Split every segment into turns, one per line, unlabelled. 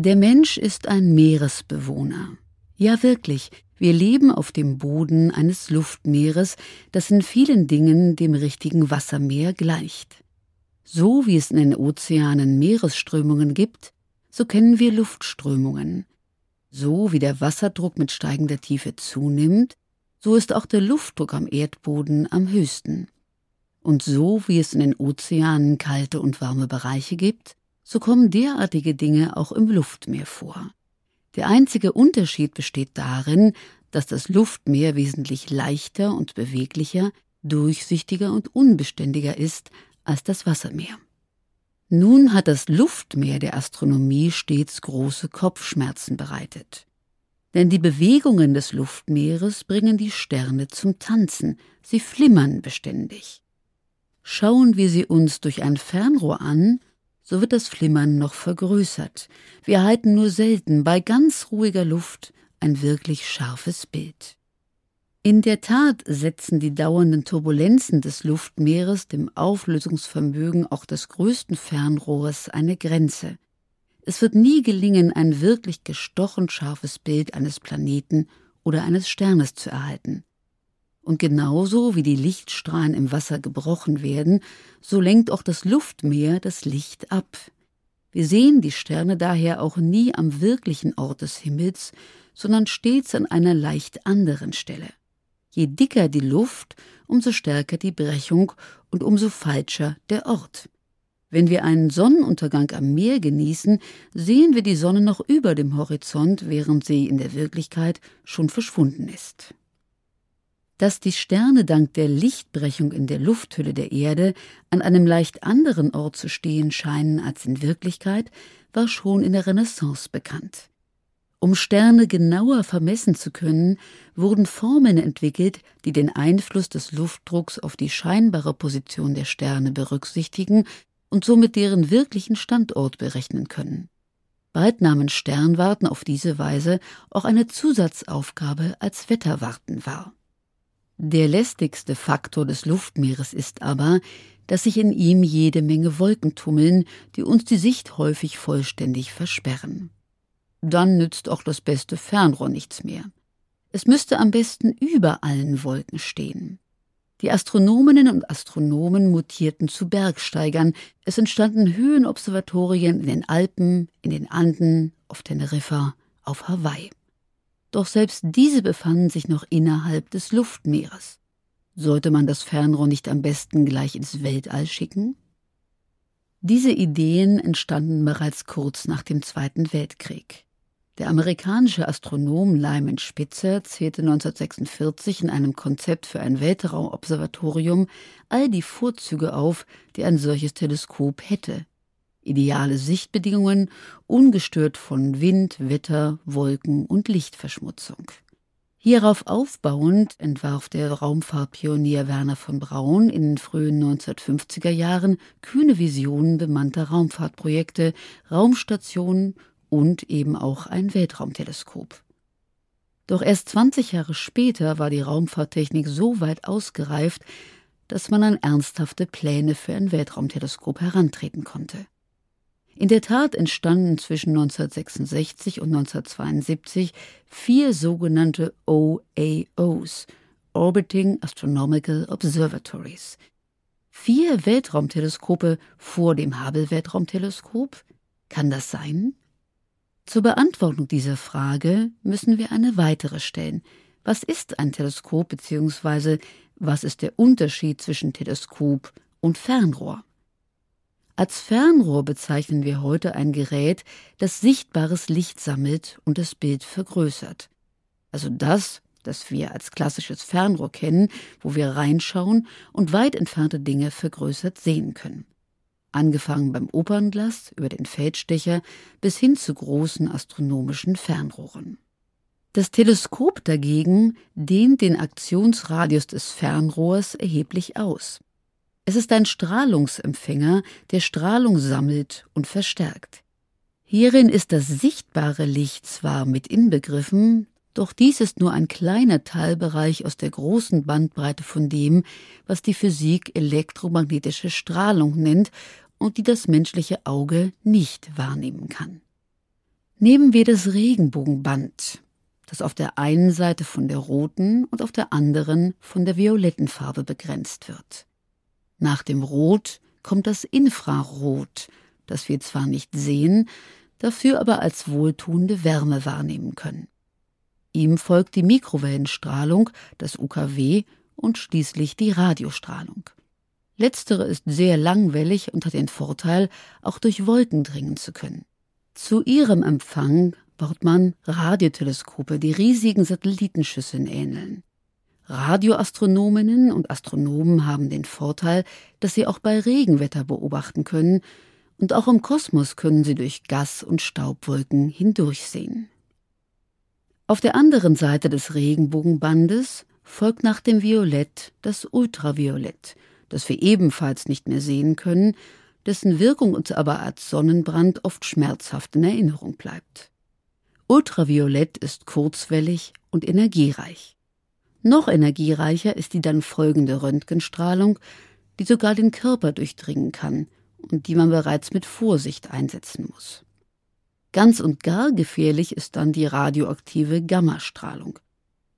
Der Mensch ist ein Meeresbewohner. Ja, wirklich. Wir leben auf dem Boden eines Luftmeeres, das in vielen Dingen dem richtigen Wassermeer gleicht. So wie es in den Ozeanen Meeresströmungen gibt, so kennen wir Luftströmungen. So wie der Wasserdruck mit steigender Tiefe zunimmt, so ist auch der Luftdruck am Erdboden am höchsten. Und so wie es in den Ozeanen kalte und warme Bereiche gibt, so kommen derartige Dinge auch im Luftmeer vor. Der einzige Unterschied besteht darin, dass das Luftmeer wesentlich leichter und beweglicher, durchsichtiger und unbeständiger ist als das Wassermeer. Nun hat das Luftmeer der Astronomie stets große Kopfschmerzen bereitet. Denn die Bewegungen des Luftmeeres bringen die Sterne zum Tanzen, sie flimmern beständig. Schauen wir sie uns durch ein Fernrohr an, so wird das Flimmern noch vergrößert. Wir erhalten nur selten bei ganz ruhiger Luft ein wirklich scharfes Bild. In der Tat setzen die dauernden Turbulenzen des Luftmeeres dem Auflösungsvermögen auch des größten Fernrohres eine Grenze. Es wird nie gelingen, ein wirklich gestochen scharfes Bild eines Planeten oder eines Sternes zu erhalten. Und genauso wie die Lichtstrahlen im Wasser gebrochen werden, so lenkt auch das Luftmeer das Licht ab. Wir sehen die Sterne daher auch nie am wirklichen Ort des Himmels, sondern stets an einer leicht anderen Stelle. Je dicker die Luft, umso stärker die Brechung und umso falscher der Ort. Wenn wir einen Sonnenuntergang am Meer genießen, sehen wir die Sonne noch über dem Horizont, während sie in der Wirklichkeit schon verschwunden ist. Dass die Sterne dank der Lichtbrechung in der Lufthülle der Erde an einem leicht anderen Ort zu stehen scheinen als in Wirklichkeit, war schon in der Renaissance bekannt. Um Sterne genauer vermessen zu können, wurden Formeln entwickelt, die den Einfluss des Luftdrucks auf die scheinbare Position der Sterne berücksichtigen und somit deren wirklichen Standort berechnen können. Bald nahmen Sternwarten auf diese Weise auch eine Zusatzaufgabe als Wetterwarten wahr. Der lästigste Faktor des Luftmeeres ist aber, dass sich in ihm jede Menge Wolken tummeln, die uns die Sicht häufig vollständig versperren dann nützt auch das beste Fernrohr nichts mehr. Es müsste am besten über allen Wolken stehen. Die Astronominnen und Astronomen mutierten zu Bergsteigern. Es entstanden Höhenobservatorien in den Alpen, in den Anden, auf Teneriffa, auf Hawaii. Doch selbst diese befanden sich noch innerhalb des Luftmeeres. Sollte man das Fernrohr nicht am besten gleich ins Weltall schicken? Diese Ideen entstanden bereits kurz nach dem Zweiten Weltkrieg. Der amerikanische Astronom Lyman Spitzer zählte 1946 in einem Konzept für ein Weltraumobservatorium all die Vorzüge auf, die ein solches Teleskop hätte. Ideale Sichtbedingungen, ungestört von Wind, Wetter, Wolken und Lichtverschmutzung. Hierauf aufbauend entwarf der Raumfahrtpionier Werner von Braun in den frühen 1950er Jahren kühne Visionen bemannter Raumfahrtprojekte, Raumstationen und eben auch ein Weltraumteleskop. Doch erst 20 Jahre später war die Raumfahrttechnik so weit ausgereift, dass man an ernsthafte Pläne für ein Weltraumteleskop herantreten konnte. In der Tat entstanden zwischen 1966 und 1972 vier sogenannte OAOs, Orbiting Astronomical Observatories, Vier Weltraumteleskope vor dem Hubble-Weltraumteleskop? Kann das sein? Zur Beantwortung dieser Frage müssen wir eine weitere stellen. Was ist ein Teleskop bzw. was ist der Unterschied zwischen Teleskop und Fernrohr? Als Fernrohr bezeichnen wir heute ein Gerät, das sichtbares Licht sammelt und das Bild vergrößert. Also das, das wir als klassisches Fernrohr kennen, wo wir reinschauen und weit entfernte Dinge vergrößert sehen können. Angefangen beim Opernglas über den Feldstecher bis hin zu großen astronomischen Fernrohren. Das Teleskop dagegen dehnt den Aktionsradius des Fernrohrs erheblich aus. Es ist ein Strahlungsempfänger, der Strahlung sammelt und verstärkt. Hierin ist das sichtbare Licht zwar mit inbegriffen, doch dies ist nur ein kleiner Teilbereich aus der großen Bandbreite von dem, was die Physik elektromagnetische Strahlung nennt und die das menschliche Auge nicht wahrnehmen kann. Nehmen wir das Regenbogenband, das auf der einen Seite von der roten und auf der anderen von der violetten Farbe begrenzt wird. Nach dem Rot kommt das Infrarot, das wir zwar nicht sehen, dafür aber als wohltuende Wärme wahrnehmen können. Ihm folgt die Mikrowellenstrahlung, das UKW und schließlich die Radiostrahlung. Letztere ist sehr langwellig und hat den Vorteil, auch durch Wolken dringen zu können. Zu ihrem Empfang baut man Radioteleskope, die riesigen Satellitenschüsseln ähneln. Radioastronominnen und Astronomen haben den Vorteil, dass sie auch bei Regenwetter beobachten können, und auch im Kosmos können sie durch Gas- und Staubwolken hindurchsehen. Auf der anderen Seite des Regenbogenbandes folgt nach dem Violett das Ultraviolett, das wir ebenfalls nicht mehr sehen können, dessen Wirkung uns aber als Sonnenbrand oft schmerzhaft in Erinnerung bleibt. Ultraviolett ist kurzwellig und energiereich. Noch energiereicher ist die dann folgende Röntgenstrahlung, die sogar den Körper durchdringen kann und die man bereits mit Vorsicht einsetzen muss. Ganz und gar gefährlich ist dann die radioaktive Gammastrahlung.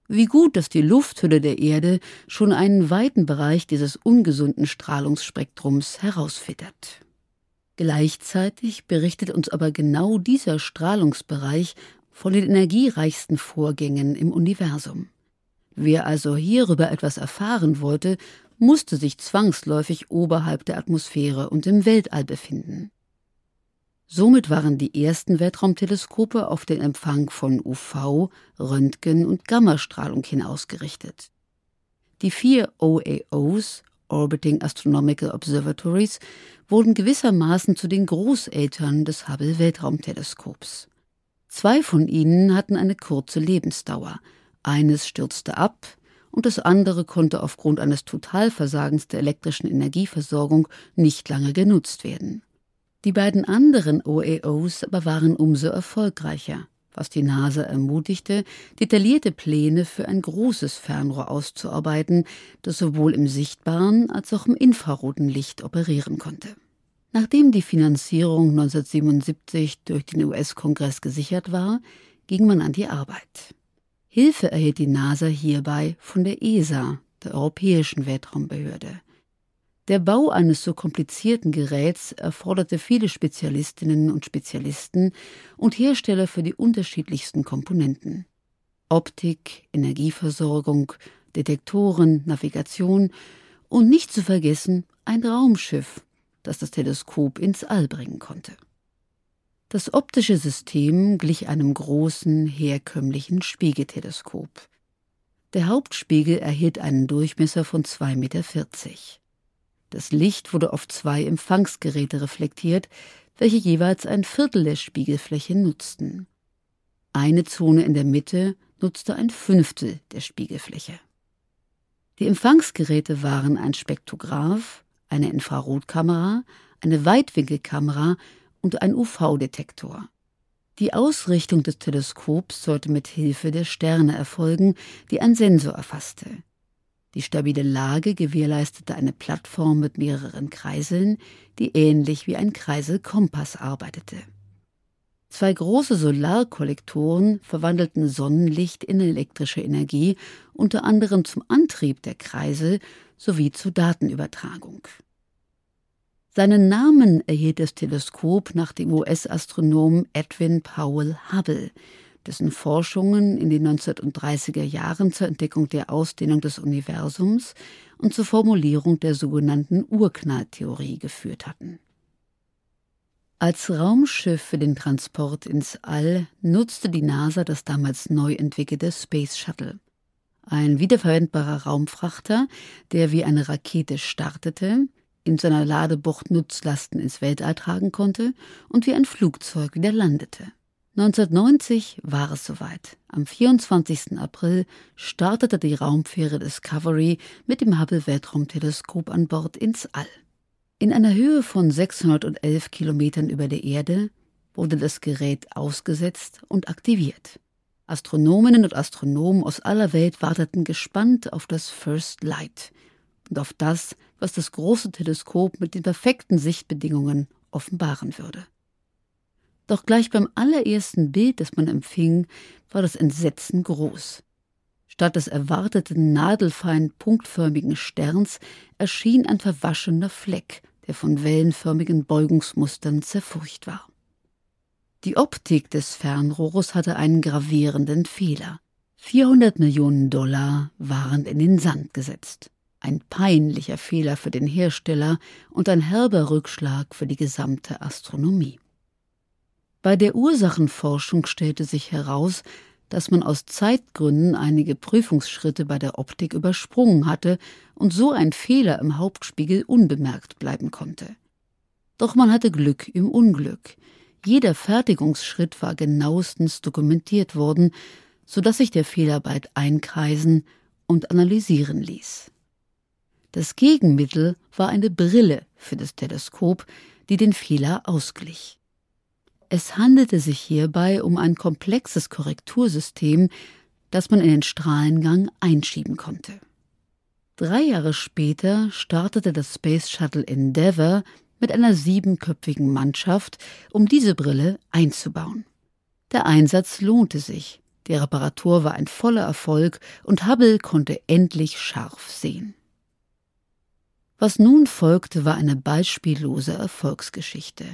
Wie gut, dass die Lufthülle der Erde schon einen weiten Bereich dieses ungesunden Strahlungsspektrums herausfittert. Gleichzeitig berichtet uns aber genau dieser Strahlungsbereich von den energiereichsten Vorgängen im Universum. Wer also hierüber etwas erfahren wollte, musste sich zwangsläufig oberhalb der Atmosphäre und im Weltall befinden. Somit waren die ersten Weltraumteleskope auf den Empfang von UV, Röntgen und Gammastrahlung hin ausgerichtet. Die vier OAOs, Orbiting Astronomical Observatories, wurden gewissermaßen zu den Großeltern des Hubble Weltraumteleskops. Zwei von ihnen hatten eine kurze Lebensdauer. Eines stürzte ab und das andere konnte aufgrund eines Totalversagens der elektrischen Energieversorgung nicht lange genutzt werden. Die beiden anderen OAOs aber waren umso erfolgreicher, was die NASA ermutigte, detaillierte Pläne für ein großes Fernrohr auszuarbeiten, das sowohl im sichtbaren als auch im infraroten Licht operieren konnte. Nachdem die Finanzierung 1977 durch den US-Kongress gesichert war, ging man an die Arbeit. Hilfe erhielt die NASA hierbei von der ESA, der Europäischen Weltraumbehörde. Der Bau eines so komplizierten Geräts erforderte viele Spezialistinnen und Spezialisten und Hersteller für die unterschiedlichsten Komponenten. Optik, Energieversorgung, Detektoren, Navigation und nicht zu vergessen ein Raumschiff, das das Teleskop ins All bringen konnte. Das optische System glich einem großen, herkömmlichen Spiegelteleskop. Der Hauptspiegel erhielt einen Durchmesser von 2,40 Meter. Das Licht wurde auf zwei Empfangsgeräte reflektiert, welche jeweils ein Viertel der Spiegelfläche nutzten. Eine Zone in der Mitte nutzte ein Fünftel der Spiegelfläche. Die Empfangsgeräte waren ein Spektrograph, eine Infrarotkamera, eine Weitwinkelkamera und ein UV-Detektor. Die Ausrichtung des Teleskops sollte mit Hilfe der Sterne erfolgen, die ein Sensor erfasste. Die stabile Lage gewährleistete eine Plattform mit mehreren Kreiseln, die ähnlich wie ein Kreiselkompass arbeitete. Zwei große Solarkollektoren verwandelten Sonnenlicht in elektrische Energie, unter anderem zum Antrieb der Kreisel sowie zur Datenübertragung. Seinen Namen erhielt das Teleskop nach dem US-Astronomen Edwin Powell Hubble, dessen Forschungen in den 1930er Jahren zur Entdeckung der Ausdehnung des Universums und zur Formulierung der sogenannten Urknalltheorie geführt hatten. Als Raumschiff für den Transport ins All nutzte die NASA das damals neu entwickelte Space Shuttle. Ein wiederverwendbarer Raumfrachter, der wie eine Rakete startete, in seiner Ladebucht Nutzlasten ins Weltall tragen konnte und wie ein Flugzeug wieder landete. 1990 war es soweit. Am 24. April startete die Raumfähre Discovery mit dem Hubble Weltraumteleskop an Bord ins All. In einer Höhe von 611 Kilometern über der Erde wurde das Gerät ausgesetzt und aktiviert. Astronominnen und Astronomen aus aller Welt warteten gespannt auf das First Light und auf das, was das große Teleskop mit den perfekten Sichtbedingungen offenbaren würde. Doch gleich beim allerersten Bild, das man empfing, war das Entsetzen groß. Statt des erwarteten nadelfein punktförmigen Sterns erschien ein verwaschener Fleck, der von wellenförmigen Beugungsmustern zerfurcht war. Die Optik des Fernrohres hatte einen gravierenden Fehler. 400 Millionen Dollar waren in den Sand gesetzt. Ein peinlicher Fehler für den Hersteller und ein herber Rückschlag für die gesamte Astronomie. Bei der Ursachenforschung stellte sich heraus, dass man aus Zeitgründen einige Prüfungsschritte bei der Optik übersprungen hatte und so ein Fehler im Hauptspiegel unbemerkt bleiben konnte. Doch man hatte Glück im Unglück. Jeder Fertigungsschritt war genauestens dokumentiert worden, so dass sich der Fehler bald einkreisen und analysieren ließ. Das Gegenmittel war eine Brille für das Teleskop, die den Fehler ausglich. Es handelte sich hierbei um ein komplexes Korrektursystem, das man in den Strahlengang einschieben konnte. Drei Jahre später startete das Space Shuttle Endeavour mit einer siebenköpfigen Mannschaft, um diese Brille einzubauen. Der Einsatz lohnte sich, die Reparatur war ein voller Erfolg und Hubble konnte endlich scharf sehen. Was nun folgte, war eine beispiellose Erfolgsgeschichte.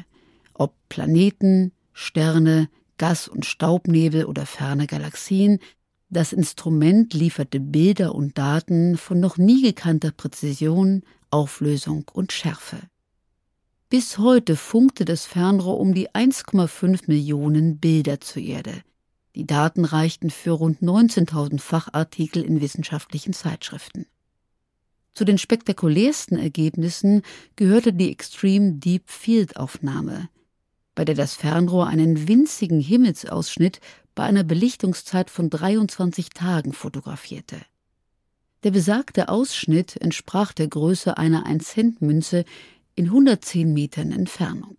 Ob Planeten, Sterne, Gas- und Staubnebel oder ferne Galaxien, das Instrument lieferte Bilder und Daten von noch nie gekannter Präzision, Auflösung und Schärfe. Bis heute funkte das Fernrohr um die 1,5 Millionen Bilder zur Erde. Die Daten reichten für rund 19.000 Fachartikel in wissenschaftlichen Zeitschriften. Zu den spektakulärsten Ergebnissen gehörte die Extreme Deep Field Aufnahme, bei der das Fernrohr einen winzigen Himmelsausschnitt bei einer Belichtungszeit von 23 Tagen fotografierte. Der besagte Ausschnitt entsprach der Größe einer 1-Cent-Münze in 110 Metern Entfernung.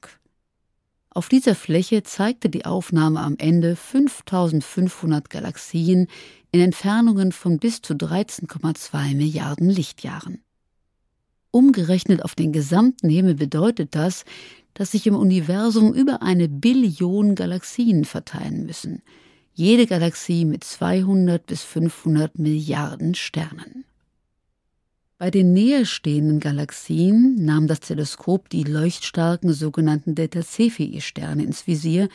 Auf dieser Fläche zeigte die Aufnahme am Ende 5500 Galaxien in Entfernungen von bis zu 13,2 Milliarden Lichtjahren. Umgerechnet auf den gesamten Himmel bedeutet das, dass sich im Universum über eine Billion Galaxien verteilen müssen, jede Galaxie mit 200 bis 500 Milliarden Sternen. Bei den näherstehenden Galaxien nahm das Teleskop die leuchtstarken sogenannten Delta Cephei-Sterne ins Visier,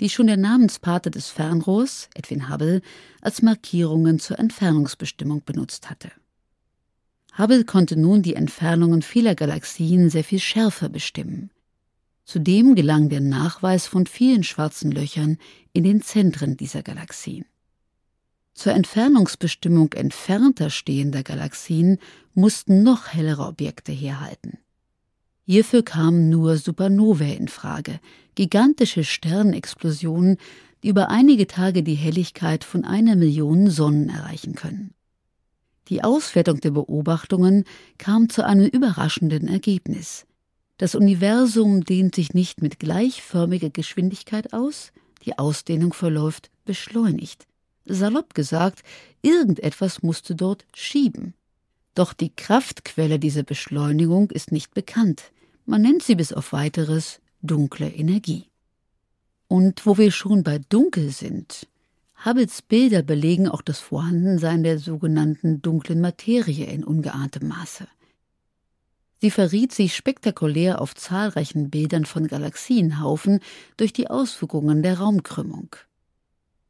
die schon der Namenspate des Fernrohrs, Edwin Hubble, als Markierungen zur Entfernungsbestimmung benutzt hatte. Hubble konnte nun die Entfernungen vieler Galaxien sehr viel schärfer bestimmen. Zudem gelang der Nachweis von vielen schwarzen Löchern in den Zentren dieser Galaxien. Zur Entfernungsbestimmung entfernter stehender Galaxien mussten noch hellere Objekte herhalten. Hierfür kamen nur Supernovae in Frage, gigantische Sternexplosionen, die über einige Tage die Helligkeit von einer Million Sonnen erreichen können. Die Auswertung der Beobachtungen kam zu einem überraschenden Ergebnis. Das Universum dehnt sich nicht mit gleichförmiger Geschwindigkeit aus, die Ausdehnung verläuft beschleunigt. Salopp gesagt, irgendetwas musste dort schieben. Doch die Kraftquelle dieser Beschleunigung ist nicht bekannt. Man nennt sie bis auf weiteres dunkle Energie. Und wo wir schon bei dunkel sind, Hubbles Bilder belegen auch das Vorhandensein der sogenannten dunklen Materie in ungeahntem Maße. Sie verriet sich spektakulär auf zahlreichen Bildern von Galaxienhaufen durch die Auswirkungen der Raumkrümmung.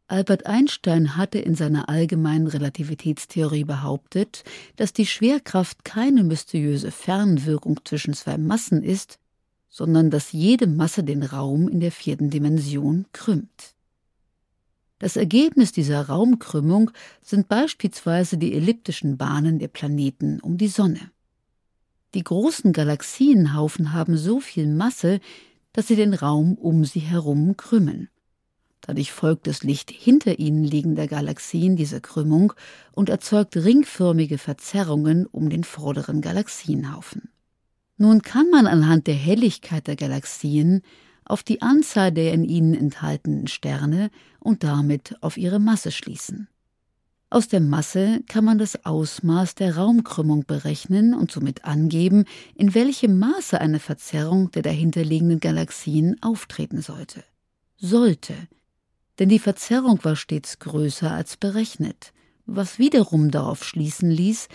Albert Einstein hatte in seiner allgemeinen Relativitätstheorie behauptet, dass die Schwerkraft keine mysteriöse Fernwirkung zwischen zwei Massen ist, sondern dass jede Masse den Raum in der vierten Dimension krümmt. Das Ergebnis dieser Raumkrümmung sind beispielsweise die elliptischen Bahnen der Planeten um die Sonne. Die großen Galaxienhaufen haben so viel Masse, dass sie den Raum um sie herum krümmen. Dadurch folgt das Licht hinter ihnen liegender Galaxien dieser Krümmung und erzeugt ringförmige Verzerrungen um den vorderen Galaxienhaufen. Nun kann man anhand der Helligkeit der Galaxien auf die Anzahl der in ihnen enthaltenen Sterne und damit auf ihre Masse schließen. Aus der Masse kann man das Ausmaß der Raumkrümmung berechnen und somit angeben, in welchem Maße eine Verzerrung der dahinterliegenden Galaxien auftreten sollte. Sollte, denn die Verzerrung war stets größer als berechnet, was wiederum darauf schließen ließ,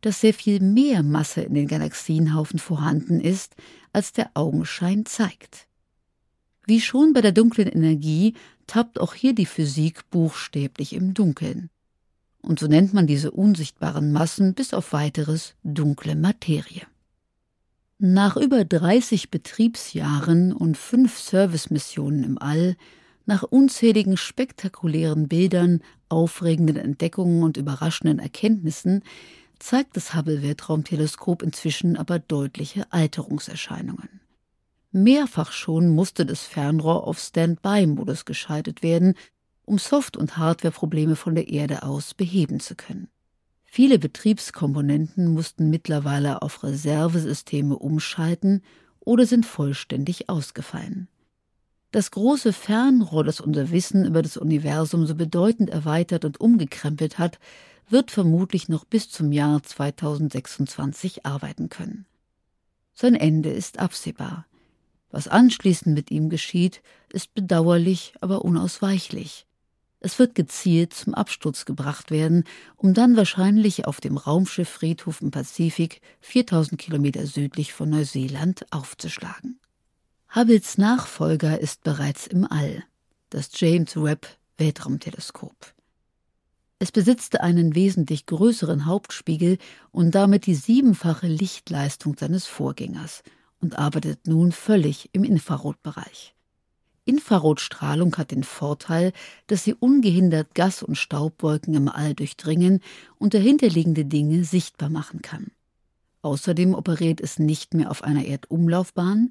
dass sehr viel mehr Masse in den Galaxienhaufen vorhanden ist, als der Augenschein zeigt. Wie schon bei der dunklen Energie tappt auch hier die Physik buchstäblich im Dunkeln. Und so nennt man diese unsichtbaren Massen bis auf weiteres dunkle Materie. Nach über 30 Betriebsjahren und fünf Servicemissionen im All nach unzähligen spektakulären Bildern, aufregenden Entdeckungen und überraschenden Erkenntnissen zeigt das Hubble-Weltraumteleskop inzwischen aber deutliche Alterungserscheinungen. Mehrfach schon musste das Fernrohr auf Standby-Modus geschaltet werden, um Soft- und Hardwareprobleme von der Erde aus beheben zu können. Viele Betriebskomponenten mussten mittlerweile auf Reservesysteme umschalten oder sind vollständig ausgefallen. Das große Fernrohr, das unser Wissen über das Universum so bedeutend erweitert und umgekrempelt hat, wird vermutlich noch bis zum Jahr 2026 arbeiten können. Sein Ende ist absehbar. Was anschließend mit ihm geschieht, ist bedauerlich, aber unausweichlich. Es wird gezielt zum Absturz gebracht werden, um dann wahrscheinlich auf dem Raumschifffriedhof im Pazifik, 4000 Kilometer südlich von Neuseeland, aufzuschlagen. Hubbles Nachfolger ist bereits im All, das James Webb Weltraumteleskop. Es besitzt einen wesentlich größeren Hauptspiegel und damit die siebenfache Lichtleistung seines Vorgängers und arbeitet nun völlig im Infrarotbereich. Infrarotstrahlung hat den Vorteil, dass sie ungehindert Gas- und Staubwolken im All durchdringen und dahinterliegende Dinge sichtbar machen kann. Außerdem operiert es nicht mehr auf einer Erdumlaufbahn,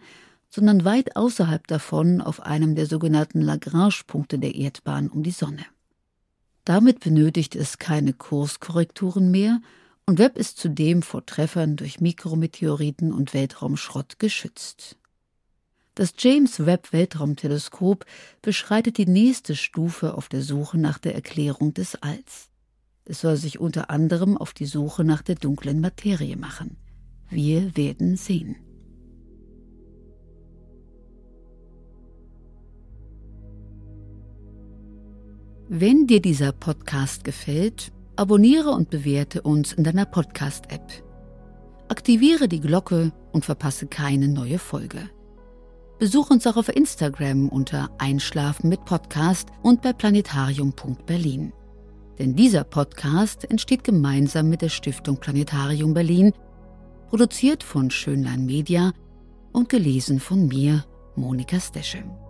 sondern weit außerhalb davon auf einem der sogenannten Lagrange-Punkte der Erdbahn um die Sonne. Damit benötigt es keine Kurskorrekturen mehr und Webb ist zudem vor Treffern durch Mikrometeoriten und Weltraumschrott geschützt. Das James Webb Weltraumteleskop beschreitet die nächste Stufe auf der Suche nach der Erklärung des Alls. Es soll sich unter anderem auf die Suche nach der dunklen Materie machen. Wir werden sehen. Wenn dir dieser Podcast gefällt, abonniere und bewerte uns in deiner Podcast-App. Aktiviere die Glocke und verpasse keine neue Folge. Besuch uns auch auf Instagram unter Einschlafen mit Podcast und bei planetarium.berlin. Denn dieser Podcast entsteht gemeinsam mit der Stiftung Planetarium Berlin, produziert von Schönlein Media und gelesen von mir, Monika Steschem.